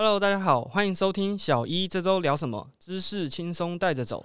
Hello，大家好，欢迎收听小一这周聊什么，知识轻松带着走。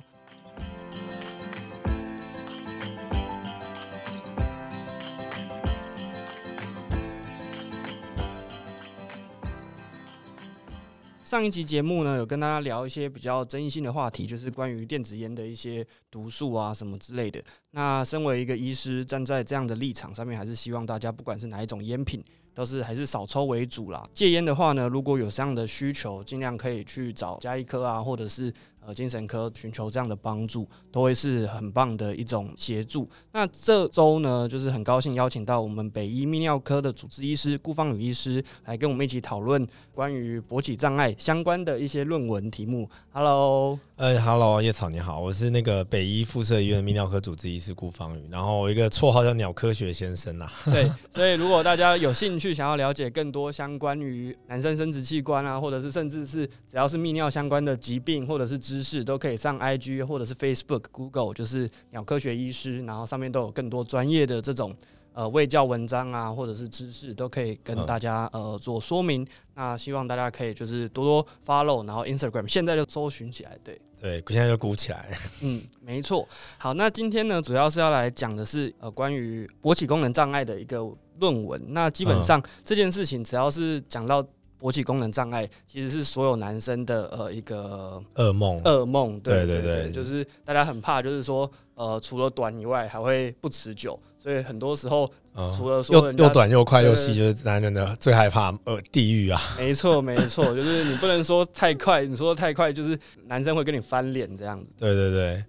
上一集节目呢，有跟大家聊一些比较争议性的话题，就是关于电子烟的一些毒素啊什么之类的。那身为一个医师，站在这样的立场上面，还是希望大家不管是哪一种烟品，都是还是少抽为主啦。戒烟的话呢，如果有这样的需求，尽量可以去找加一科啊，或者是呃精神科寻求这样的帮助，都会是很棒的一种协助。那这周呢，就是很高兴邀请到我们北医泌尿科的主治医师顾芳宇医师来跟我们一起讨论关于勃起障碍相关的一些论文题目。Hello，呃，Hello，叶草你好，我是那个北医附设医院泌尿科主治医师顾芳宇，然后我一个绰号叫鸟科学先生呐。对，所以如果大家有兴趣想要了解更多相关于男生生殖器官啊，或者是甚至是只要是泌尿相关的疾病或者是知识，都可以上 IG 或者是 Facebook、Google，就是鸟科学医师，然后上面都有更多专业的这种呃卫教文章啊，或者是知识，都可以跟大家呃做说明。那希望大家可以就是多多 follow，然后 Instagram 现在就搜寻起来，对。对，现在就鼓起来。嗯，没错。好，那今天呢，主要是要来讲的是呃关于勃起功能障碍的一个论文。那基本上这件事情，只要是讲到勃起功能障碍，其实是所有男生的呃一个噩梦。噩梦，对对对对，就是大家很怕，就是说呃除了短以外，还会不持久。所以很多时候，除了说又又短又快又细，就是男人的最害怕呃地狱啊。没错没错，就是你不能说太快，你说太快就是男生会跟你翻脸这样子。对对对。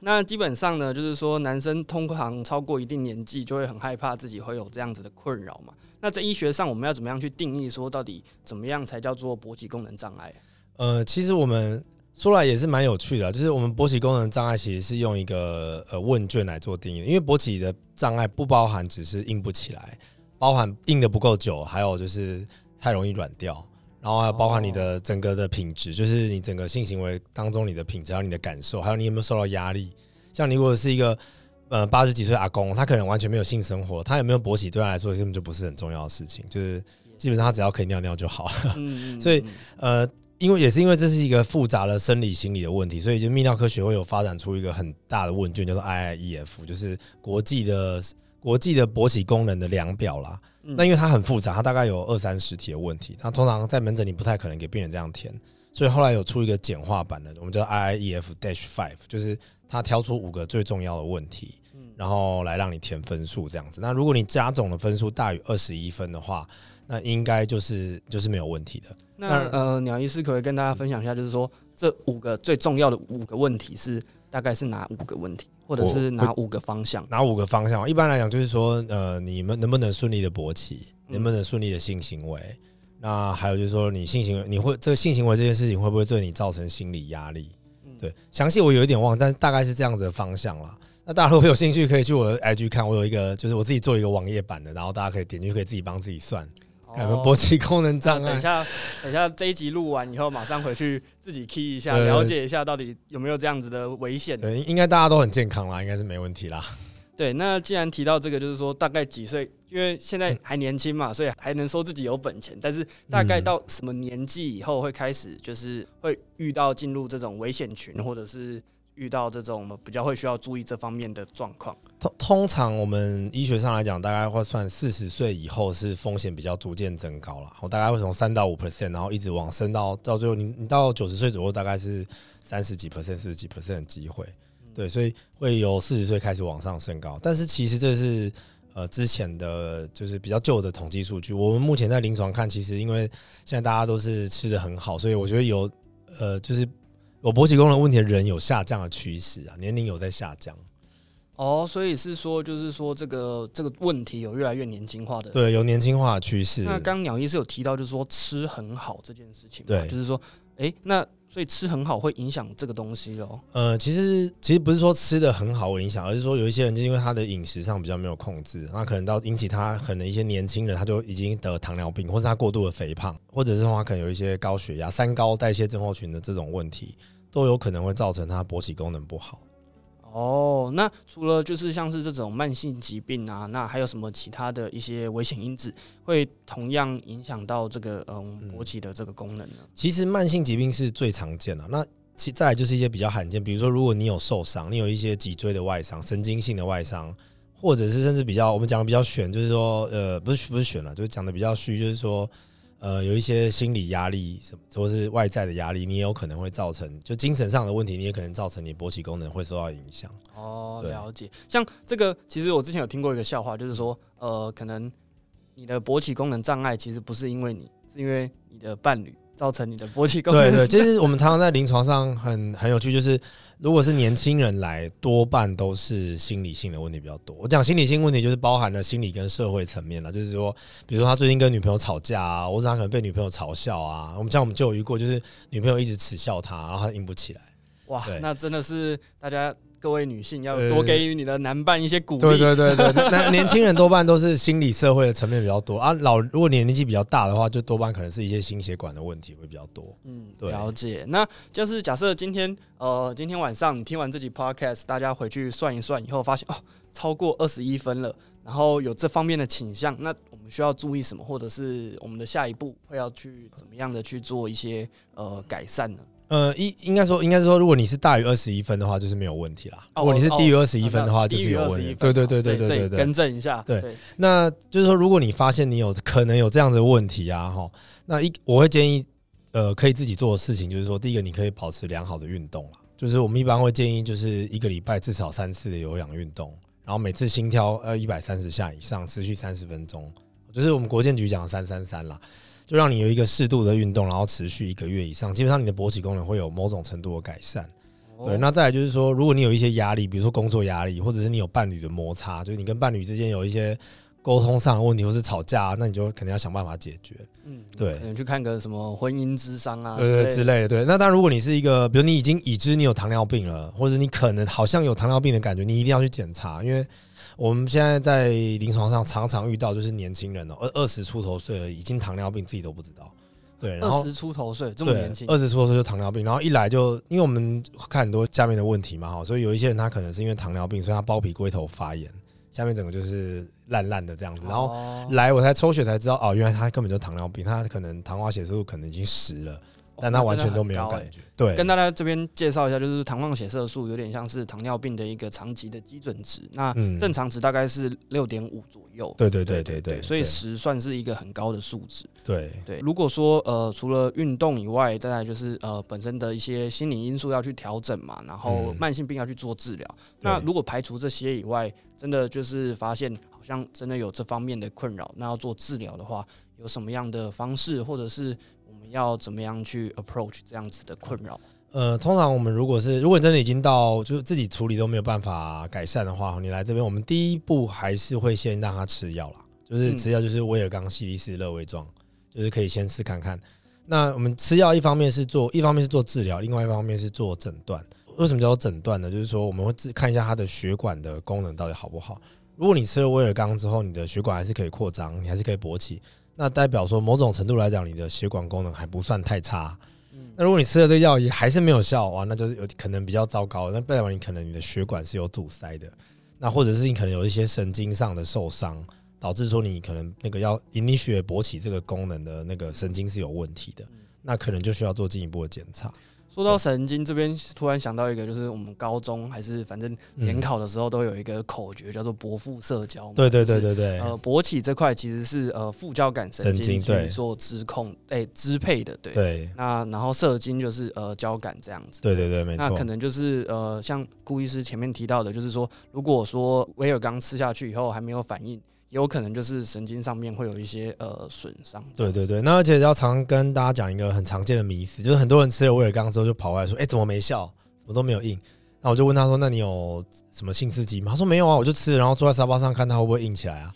那基本上呢，就是说男生通常超过一定年纪，就会很害怕自己会有这样子的困扰嘛。那在医学上，我们要怎么样去定义说到底怎么样才叫做勃起功能障碍？呃，其实我们。说来也是蛮有趣的，就是我们勃起功能障碍其实是用一个呃问卷来做定义，因为勃起的障碍不包含只是硬不起来，包含硬的不够久，还有就是太容易软掉，然后还有包含你的整个的品质，就是你整个性行为当中你的品质，还有你的感受，还有你有没有受到压力。像你如果是一个呃八十几岁阿公，他可能完全没有性生活，他有没有勃起对他来说根本就不是很重要的事情，就是基本上他只要可以尿尿就好了。所以呃。因为也是因为这是一个复杂的生理心理的问题，所以就泌尿科学会有发展出一个很大的问卷，叫做 IIEF，就是国际的国际的勃起功能的量表啦。那因为它很复杂，它大概有二三十题的问题，它通常在门诊里不太可能给病人这样填，所以后来有出一个简化版的，我们叫 IIEF Dash Five，就是它挑出五个最重要的问题，然后来让你填分数这样子。那如果你加总的分数大于二十一分的话，那应该就是就是没有问题的。那呃，鸟医师可以跟大家分享一下，就是说这五个最重要的五个问题是大概是哪五个问题，或者是哪五个方向？哪五个方向？一般来讲就是说，呃，你们能不能顺利的勃起，能不能顺利的性行为？那还有就是说，你性行为你会这个性行为这件事情会不会对你造成心理压力？对，详细我有一点忘，但是大概是这样子的方向啦。那大家如果有兴趣，可以去我的 IG 看，我有一个就是我自己做一个网页版的，然后大家可以点进去，可以自己帮自己算。什么勃起功能障碍？等一下，等一下，这一集录完以后，马上回去自己 key 一下，了解一下到底有没有这样子的危险。对，应该大家都很健康啦，应该是没问题啦。对，那既然提到这个，就是说大概几岁？因为现在还年轻嘛，所以还能说自己有本钱。但是大概到什么年纪以后会开始，就是会遇到进入这种危险群，或者是？遇到这种比较会需要注意这方面的状况，通通常我们医学上来讲，大概会算四十岁以后是风险比较逐渐增高了。我大概会从三到五 percent，然后一直往升到到最后，你你到九十岁左右，大概是三十几 percent、四十几 percent 的机会。对，所以会由四十岁开始往上升高。但是其实这是呃之前的就是比较旧的统计数据。我们目前在临床看，其实因为现在大家都是吃的很好，所以我觉得有呃就是。有勃起功能问题的人有下降的趋势啊，年龄有在下降。哦，所以是说，就是说这个这个问题有越来越年轻化的，对，有年轻化的趋势。那刚鸟医是有提到，就是说吃很好这件事情，对，就是说，哎，那所以吃很好会影响这个东西哦。呃，其实其实不是说吃的很好影响，而是说有一些人就因为他的饮食上比较没有控制，那可能到引起他可能一些年轻人他就已经得糖尿病，或是他过度的肥胖，或者是说他可能有一些高血压、三高代谢症候群的这种问题。都有可能会造成他勃起功能不好。哦，那除了就是像是这种慢性疾病啊，那还有什么其他的一些危险因子会同样影响到这个嗯勃起的这个功能呢？其实慢性疾病是最常见的，那其再来就是一些比较罕见，比如说如果你有受伤，你有一些脊椎的外伤、神经性的外伤，或者是甚至比较我们讲的比较悬，就是说呃不是不是悬了，就是讲的比较虚，就是说。呃，有一些心理压力什么，或是外在的压力，你也有可能会造成，就精神上的问题，你也可能造成你勃起功能会受到影响。哦，了解。像这个，其实我之前有听过一个笑话，就是说，呃，可能你的勃起功能障碍，其实不是因为你，是因为你的伴侣。造成你的勃起功能。对对，其实我们常常在临床上很很有趣，就是如果是年轻人来，多半都是心理性的问题比较多。我讲心理性问题，就是包含了心理跟社会层面了，就是说，比如说他最近跟女朋友吵架啊，或者他可能被女朋友嘲笑啊，我们像我们就有遇过，就是女朋友一直耻笑他，然后他硬不起来。哇，那真的是大家。各位女性要多给予你的男伴一些鼓励。对对对对，那年轻人多半都是心理社会的层面比较多啊。老如果你年纪比较大的话，就多半可能是一些心血管的问题会比较多。嗯，了解。那就是假设今天呃今天晚上你听完这集 podcast，大家回去算一算以后发现哦超过二十一分了，然后有这方面的倾向，那我们需要注意什么，或者是我们的下一步会要去怎么样的去做一些呃改善呢？呃，应应该说，应该是说，如果你是大于二十一分的话，就是没有问题啦。如果你是低于二十一分的话，就是有问题。对对对对对对对，更正一下。对，那就是说，如果你发现你有可能有这样的问题啊，哈，那一我会建议，呃，可以自己做的事情就是说，第一个你可以保持良好的运动啦，就是我们一般会建议，就是一个礼拜至少三次的有氧运动，然后每次心跳呃一百三十下以上，持续三十分钟，就是我们国建局讲的三三三啦。就让你有一个适度的运动，然后持续一个月以上，基本上你的勃起功能会有某种程度的改善。对，那再来就是说，如果你有一些压力，比如说工作压力，或者是你有伴侣的摩擦，就是你跟伴侣之间有一些沟通上的问题，或是吵架，那你就肯定要想办法解决。嗯，对，可能去看个什么婚姻之商啊，对对之类的。对，那当然，如果你是一个，比如你已经已知你有糖尿病了，或者你可能好像有糖尿病的感觉，你一定要去检查，因为。我们现在在临床上常常遇到，就是年轻人哦，二二十出头岁了，已经糖尿病自己都不知道。对，二十出头岁这么年轻，二十出头岁就糖尿病，然后一来就因为我们看很多下面的问题嘛，哈，所以有一些人他可能是因为糖尿病，所以他包皮龟头发炎，下面整个就是烂烂的这样子，然后来我才抽血才知道，哦，原来他根本就糖尿病，他可能糖化血色素可能已经十了。但他完全都没有感觉。对，跟大家这边介绍一下，就是糖化血色素有点像是糖尿病的一个长期的基准值。那正常值大概是六点五左右。对对对对对。所以十算是一个很高的数值。对对。如果说呃除了运动以外，再来就是呃本身的一些心理因素要去调整嘛，然后慢性病要去做治疗。那如果排除这些以外，真的就是发现好像真的有这方面的困扰，那要做治疗的话，有什么样的方式或者是？要怎么样去 approach 这样子的困扰？呃，通常我们如果是如果真的已经到就是自己处理都没有办法改善的话，你来这边，我们第一步还是会先让他吃药啦，就是吃药，就是威尔刚、西利斯、热威状，就是可以先试看看。那我们吃药，一方面是做，一方面是做治疗，另外一方面是做诊断。为什么叫做诊断呢？就是说我们会看一下他的血管的功能到底好不好。如果你吃了威尔刚之后，你的血管还是可以扩张，你还是可以勃起。那代表说，某种程度来讲，你的血管功能还不算太差。那如果你吃了这个药也还是没有效，哇，那就是有可能比较糟糕。那代表你可能你的血管是有堵塞的，那或者是你可能有一些神经上的受伤，导致说你可能那个要引你血勃起这个功能的那个神经是有问题的，那可能就需要做进一步的检查。说到神经这边，突然想到一个，就是我们高中还是反正联考的时候都有一个口诀，叫做“勃副社交”。对对对对对。呃，勃起这块其实是呃副交感神经去做支控、哎支配的，对。对。那然后射精就是呃交感这样子。对对对，没错。那可能就是呃像顾医师前面提到的，就是说，如果说威尔刚吃下去以后还没有反应。有可能就是神经上面会有一些呃损伤。对对对，那而且要常跟大家讲一个很常见的迷思，就是很多人吃了威尔刚之后就跑过来说：“哎，怎么没效？怎么都没有硬？”那我就问他说：“那你有什么性刺激吗？”他说：“没有啊，我就吃，然后坐在沙发上看他会不会硬起来啊。”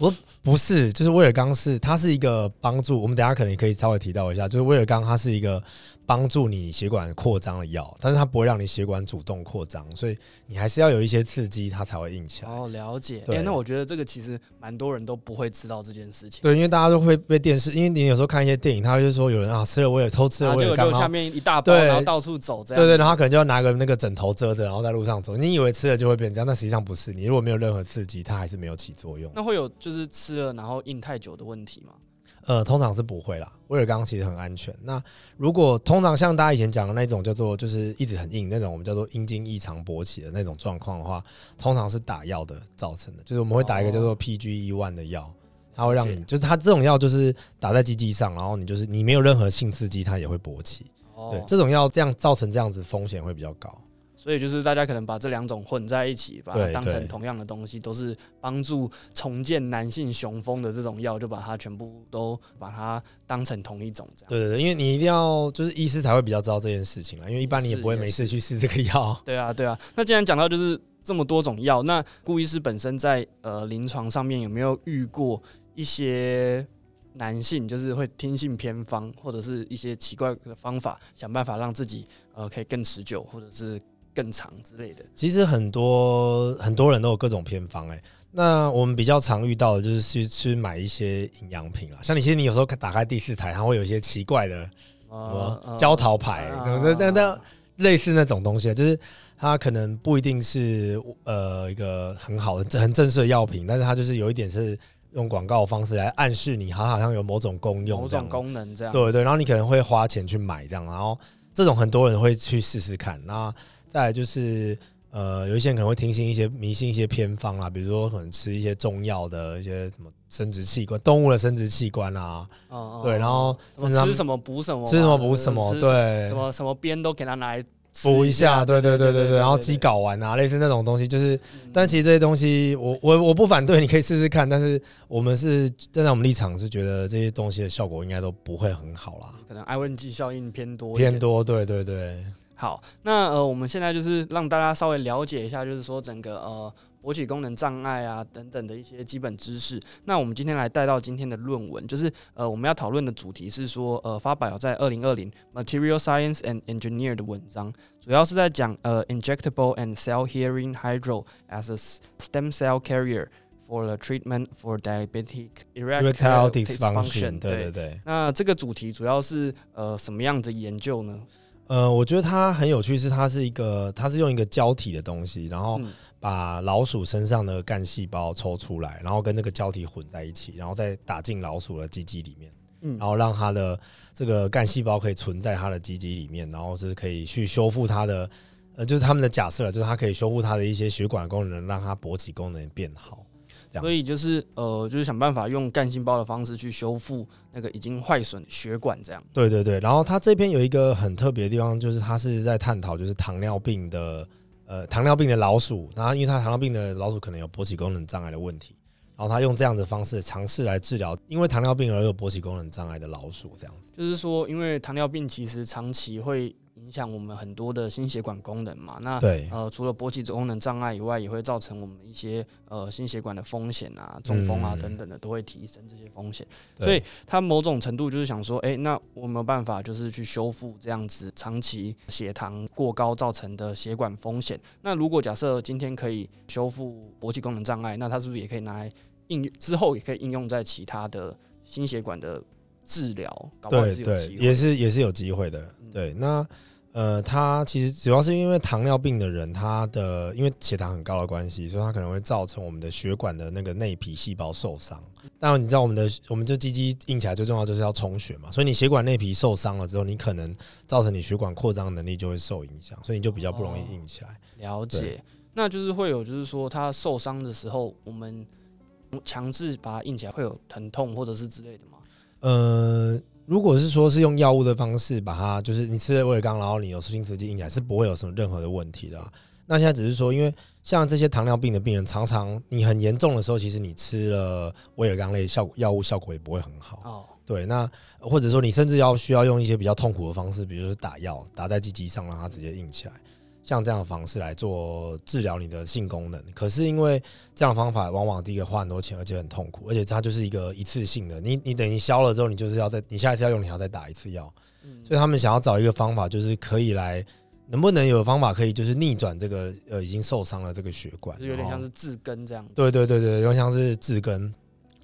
我说：“不是，就是威尔刚是它是一个帮助，我们等下可能也可以稍微提到一下，就是威尔刚它是一个。帮助你血管扩张的药，但是它不会让你血管主动扩张，所以你还是要有一些刺激，它才会硬起来。哦，了解。哎，那我觉得这个其实蛮多人都不会知道这件事情。对，因为大家都会被电视，因为你有时候看一些电影，他就说有人啊吃了我也偷吃了我也刚好下面一大包，然后到处走这样。对对，然后可能就要拿个那个枕头遮着，然后在路上走。你以为吃了就会变这样，但实际上不是。你如果没有任何刺激，它还是没有起作用。那会有就是吃了然后硬太久的问题吗？呃，通常是不会啦。威尔刚其实很安全。那如果通常像大家以前讲的那种叫做就是一直很硬那种，我们叫做阴茎异常勃起的那种状况的话，通常是打药的造成的。就是我们会打一个叫做 PGE one 的药，它会让你就是它这种药就是打在鸡鸡上，然后你就是你没有任何性刺激，它也会勃起。对，这种药这样造成这样子风险会比较高。所以就是大家可能把这两种混在一起，把它当成同样的东西，都是帮助重建男性雄风的这种药，就把它全部都把它当成同一种这样。对对对，因为你一定要就是医师才会比较知道这件事情了，因为一般你也不会没事去试这个药。对啊对啊，那既然讲到就是这么多种药，那顾医师本身在呃临床上面有没有遇过一些男性就是会听信偏方，或者是一些奇怪的方法，想办法让自己呃可以更持久，或者是？更长之类的，其实很多很多人都有各种偏方哎。那我们比较常遇到的就是去去买一些营养品啦，像你其实你有时候打开第四台，它会有一些奇怪的什么焦桃牌，那那那类似那种东西，就是它可能不一定是呃一个很好的很正式的药品，但是它就是有一点是用广告方式来暗示你，它好像有某种功用、某种功能这样。对对，然后你可能会花钱去买这样，然后这种很多人会去试试看，那。再就是，呃，有一些人可能会听信一些迷信一些偏方啦，比如说可能吃一些中药的一些什么生殖器官、动物的生殖器官啊，对，然后吃什么补什么，吃什么补什么，对，什么什么边都给他拿来补一下，对对对对对，然后鸡睾丸啊，类似那种东西，就是，但其实这些东西，我我我不反对，你可以试试看，但是我们是站在我们立场是觉得这些东西的效果应该都不会很好啦，可能艾温剂效应偏多，偏多，对对对。好，那呃，我们现在就是让大家稍微了解一下，就是说整个呃勃起功能障碍啊等等的一些基本知识。那我们今天来带到今天的论文，就是呃我们要讨论的主题是说呃发表在二零二零 Material Science and Engineer 的文章，主要是在讲呃 Injectable and Cell Hearing Hydro as a Stem Cell Carrier for the Treatment for Diabetic Erectile Dysfunction。对对对。那这个主题主要是呃什么样的研究呢？呃，我觉得它很有趣，是它是一个，它是用一个胶体的东西，然后把老鼠身上的干细胞抽出来，然后跟那个胶体混在一起，然后再打进老鼠的鸡鸡里面，嗯，然后让它的这个干细胞可以存在它的鸡鸡里面，然后是可以去修复它的，呃，就是他们的假设，就是它可以修复它的一些血管功能，让它勃起功能变好。所以就是呃，就是想办法用干细胞的方式去修复那个已经坏损血管，这样。对对对。然后他这边有一个很特别的地方，就是他是在探讨就是糖尿病的呃糖尿病的老鼠，然后因为他糖尿病的老鼠可能有勃起功能障碍的问题，然后他用这样的方式尝试来治疗因为糖尿病而有勃起功能障碍的老鼠，这样子。就是说，因为糖尿病其实长期会。影响我们很多的心血管功能嘛？那对呃，除了勃起功能障碍以外，也会造成我们一些呃心血管的风险啊、中风啊等等的，都会提升这些风险。所以它某种程度就是想说，哎，那我没有办法就是去修复这样子长期血糖过高造成的血管风险。那如果假设今天可以修复勃起功能障碍，那它是不是也可以拿来应之后也可以应用在其他的心血管的治疗？对对，也是也是有机会的。对，那。呃，它其实主要是因为糖尿病的人，他的因为血糖很高的关系，所以它可能会造成我们的血管的那个内皮细胞受伤。当然，你知道我们的我们这鸡鸡硬起来最重要就是要充血嘛，所以你血管内皮受伤了之后，你可能造成你血管扩张能力就会受影响，所以你就比较不容易硬起来。了解，那就是会有就是说它受伤的时候，我们强制把它硬起来会有疼痛或者是之类的吗？呃。如果是说是用药物的方式把它，就是你吃了威尔刚，然后你有新雌激硬起来，是不会有什么任何的问题的。那现在只是说，因为像这些糖尿病的病人，常常你很严重的时候，其实你吃了威尔刚类效果药物效果也不会很好。哦，对，那或者说你甚至要需要用一些比较痛苦的方式，比如说打药打在鸡鸡上，让它直接硬起来。像这样的方式来做治疗你的性功能。可是因为这样的方法往往第一个花很多钱，而且很痛苦，而且它就是一个一次性的。你你等于消了之后，你就是要再你下一次要用，你还要再打一次药。所以他们想要找一个方法，就是可以来。能不能有方法可以就是逆转这个呃已经受伤了这个血管，就有点像是治根这样。对对对对，有点像是治根，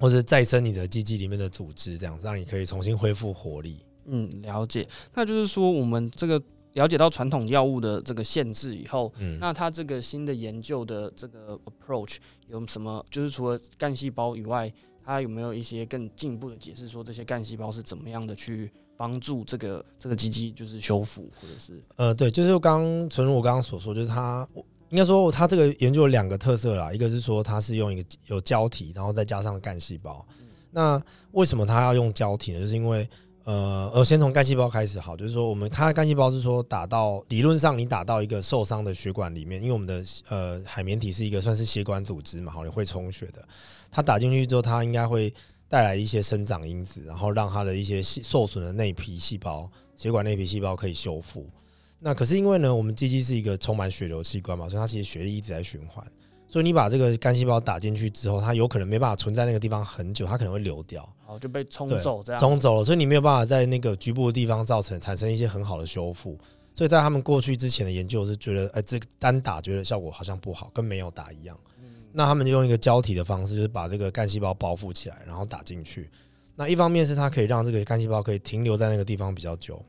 或者再生你的肌肌里面的组织，这样让你可以重新恢复活力。嗯，了解。那就是说，我们这个了解到传统药物的这个限制以后，嗯，那它这个新的研究的这个 approach 有什么？就是除了干细胞以外，它有没有一些更进一步的解释，说这些干细胞是怎么样的去？帮助这个这个机器就是修复，或者是呃，对，就是刚纯如我刚刚所说，就是它应该说它这个研究有两个特色啦，一个是说它是用一个有胶体，然后再加上干细胞。那为什么它要用胶体呢？就是因为呃呃，先从干细胞开始好，就是说我们它的干细胞是说打到理论上你打到一个受伤的血管里面，因为我们的呃海绵体是一个算是血管组织嘛，好，你会充血的。它打进去之后，它应该会。带来一些生长因子，然后让它的一些受损的内皮细胞、血管内皮细胞可以修复。那可是因为呢，我们鸡鸡是一个充满血流器官嘛，所以它其实血液一直在循环。所以你把这个干细胞打进去之后，它有可能没办法存在那个地方很久，它可能会流掉，哦，就被冲走这样，冲走了。所以你没有办法在那个局部的地方造成产生一些很好的修复。所以在他们过去之前的研究是觉得，哎，这个单打觉得效果好像不好，跟没有打一样。那他们就用一个胶体的方式，就是把这个干细胞包覆起来，然后打进去。那一方面是它可以让这个干细胞可以停留在那个地方比较久。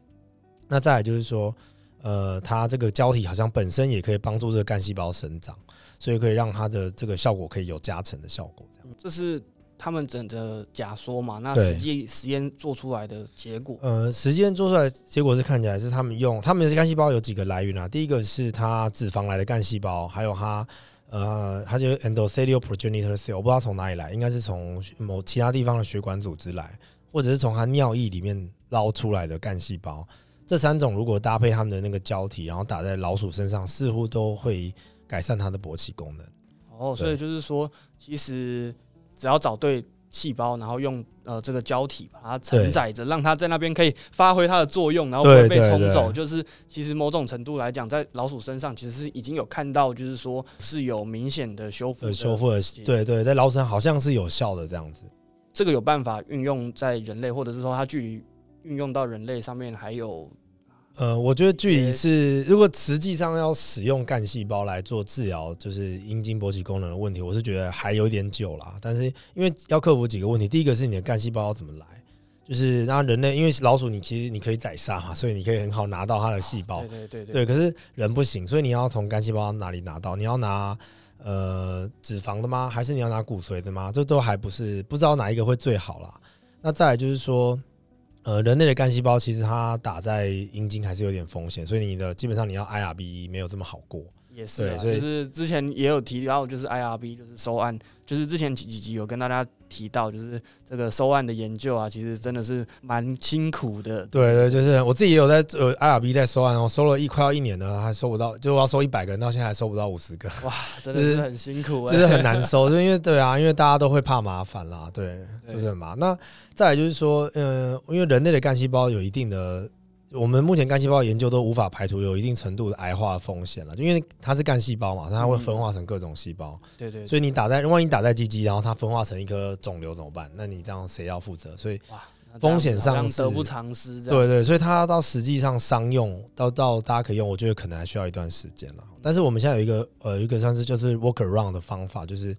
那再来就是说，呃，它这个胶体好像本身也可以帮助这个干细胞生长，所以可以让它的这个效果可以有加成的效果。这样，这是他们整的假说嘛？那实际实验做出来的结果？呃，实验做出来结果是看起来是他们用他们的干细胞有几个来源啊？第一个是它脂肪来的干细胞，还有它。呃，它就 endothelial progenitor cell，我不知道从哪里来，应该是从某其他地方的血管组织来，或者是从它尿液里面捞出来的干细胞。这三种如果搭配他们的那个胶体，然后打在老鼠身上，似乎都会改善它的勃起功能。哦，所以就是说，其实只要找对。细胞，然后用呃这个胶体把它承载着，让它在那边可以发挥它的作用，然后不会被冲走。就是其实某种程度来讲，在老鼠身上其实是已经有看到，就是说是有明显的修复、修复的。对对，在老鼠上好像是有效的这样子。这个有办法运用在人类，或者是说它距离运用到人类上面还有。呃，我觉得距离是，如果实际上要使用干细胞来做治疗，就是阴茎勃起功能的问题，我是觉得还有点久了。但是因为要克服几个问题，第一个是你的干细胞要怎么来，就是让人类，因为老鼠你其实你可以宰杀嘛，所以你可以很好拿到它的细胞。对对对。对，可是人不行，所以你要从干细胞哪里拿到？你要拿呃脂肪的吗？还是你要拿骨髓的吗？这都还不是不知道哪一个会最好啦。那再来就是说。呃，人类的干细胞其实它打在阴茎还是有点风险，所以你的基本上你要 IRB 没有这么好过。也是，就是之前也有提到，就是 IRB 就是收案，就是之前几几集有跟大家提到，就是这个收案的研究啊，其实真的是蛮辛苦的。对对，就是我自己也有在呃 IRB 在收案，我收了一快要一年了，还收不到，就我要收一百个人，到现在还收不到五十个。哇，真的是很辛苦，就是很难收，就因为对啊，因为大家都会怕麻烦啦，对，就是嘛。那再来就是说，嗯，因为人类的干细胞有一定的。我们目前干细胞研究都无法排除有一定程度的癌化风险了，因为它是干细胞嘛，它会分化成各种细胞。对对。所以你打在，万一打在鸡鸡，然后它分化成一颗肿瘤怎么办？那你这样谁要负责？所以风险上得不偿失。对对，所以它到实际上商用，到到大家可以用，我觉得可能还需要一段时间了。但是我们现在有一个呃一个算是就是 work around 的方法，就是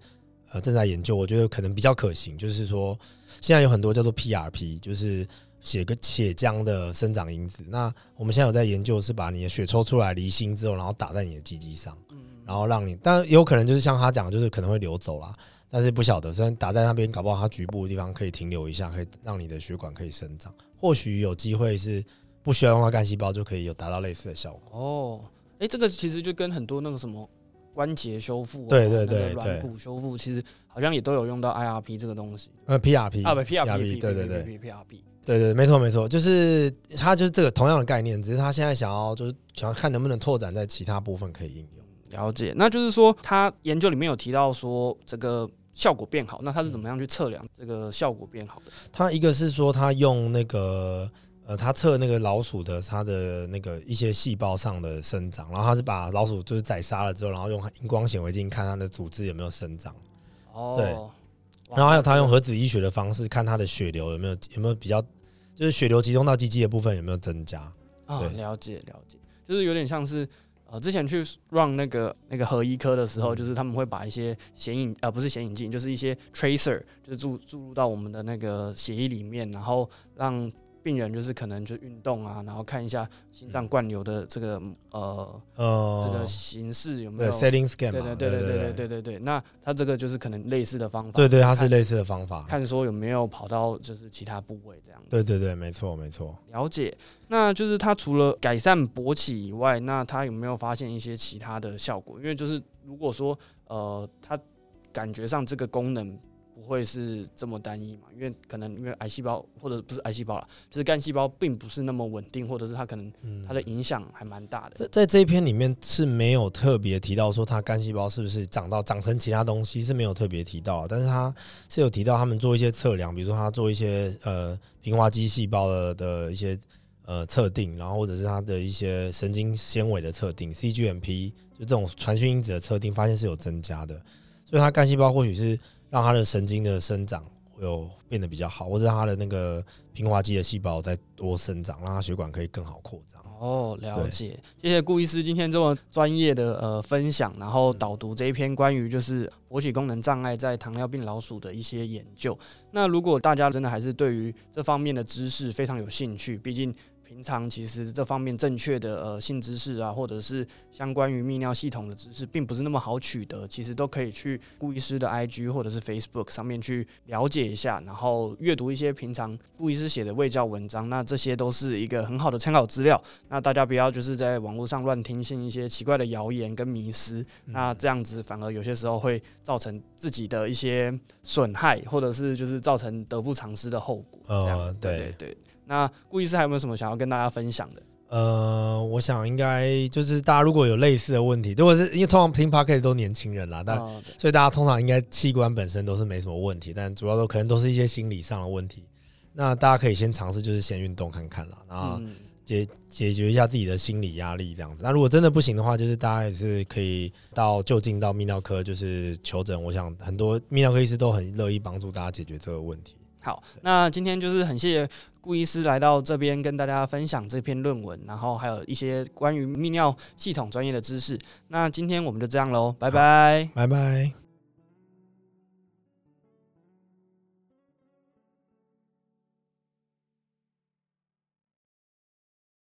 呃正在研究，我觉得可能比较可行。就是说现在有很多叫做 PRP，就是。写个血浆的生长因子，那我们现在有在研究，是把你的血抽出来离心之后，然后打在你的鸡鸡上，然后让你，但有可能就是像他讲，就是可能会流走啦，但是不晓得，虽然打在那边，搞不好它局部的地方可以停留一下，可以让你的血管可以生长，或许有机会是不需要用到干细胞就可以有达到类似的效果。哦，哎，这个其实就跟很多那个什么关节修复，对对对，软骨修复，其实好像也都有用到 IRP 这个东西，呃，PRP 啊，不 PRP，对对对，PRP。对对，没错没错，就是他就是这个同样的概念，只是他现在想要就是想要看能不能拓展在其他部分可以应用。了解，那就是说他研究里面有提到说这个效果变好，那他是怎么样去测量这个效果变好的？他一个是说他用那个呃，他测那个老鼠的它的那个一些细胞上的生长，然后他是把老鼠就是宰杀了之后，然后用荧光显微镜看它的组织有没有生长，哦，对然后还有他用核子医学的方式看它的血流有没有有没有比较，就是血流集中到鸡鸡的部分有没有增加。啊，对。了解了解，就是有点像是呃，之前去让那个那个核医科的时候，嗯。就是他们会把一些显影呃不是显影镜，就是一些 tracer，就是注注入到我们的那个血液里面，然后让病人就是可能就运动啊，然后看一下心脏灌流的这个呃呃，这个形式有没有。setting scan，对对对对对对对对那他这个就是可能类似的方法，对对，它是类似的方法。看说有没有跑到就是其他部位这样子。对对对，没错没错。了解，那就是他除了改善勃起以外，那他有没有发现一些其他的效果？因为就是如果说呃，他感觉上这个功能不会是这么单一嘛，因为可能因为癌细胞或者不是癌细胞了，就是干细胞并不是那么稳定，或者是它可能嗯，它的影响还蛮大的。在在这一篇里面是没有特别提到说它干细胞是不是长到长成其他东西是没有特别提到，但是它是有提到他们做一些测量，比如说他做一些呃平滑肌细胞的的一些呃测定，然后或者是它的一些神经纤维的测定，CGMP 就这种传讯因子的测定，发现是有增加的，所以它干细胞或许是让他的神经的生长有变得比较好，或者让他的那个平滑肌的细胞再多生长，让他血管可以更好扩张。哦，了解，谢谢顾医师今天这么专业的呃分享，然后导读这一篇关于就是勃起功能障碍在糖尿病老鼠的一些研究。那如果大家真的还是对于这方面的知识非常有兴趣，毕竟平常其实这方面正确的呃性知识啊，或者是相关于泌尿系统的知识，并不是那么好取得，其实都可以去顾医师的 IG 或者是 Facebook 上面去了解一下，然后阅读一些平常顾医师写的卫教文章，那这些都是一个很好的参考资料。那大家不要就是在网络上乱听信一些奇怪的谣言跟迷思，那这样子反而有些时候会造成自己的一些损害，或者是就是造成得不偿失的后果。这样，呃对对对对。那顾医师还有没有什么想要跟大家分享的？呃，我想应该就是大家如果有类似的问题，如果是因为通常听 p o d c a s t 都年轻人啦，但、所以大家通常应该器官本身都是没什么问题，但主要都可能都是一些心理上的问题。那大家可以先尝试，就是先运动看看啦，然后嗯，解解决一下自己的心理压力这样子。那如果真的不行的话，就是大家也是可以到就近到泌尿科就是求诊。我想很多泌尿科医师都很乐意帮助大家解决这个问题。好，那今天就是很谢谢顾医师来到这边跟大家分享这篇论文，然后还有一些关于泌尿系统专业的知识。那今天我们就这样喽，拜拜。拜拜。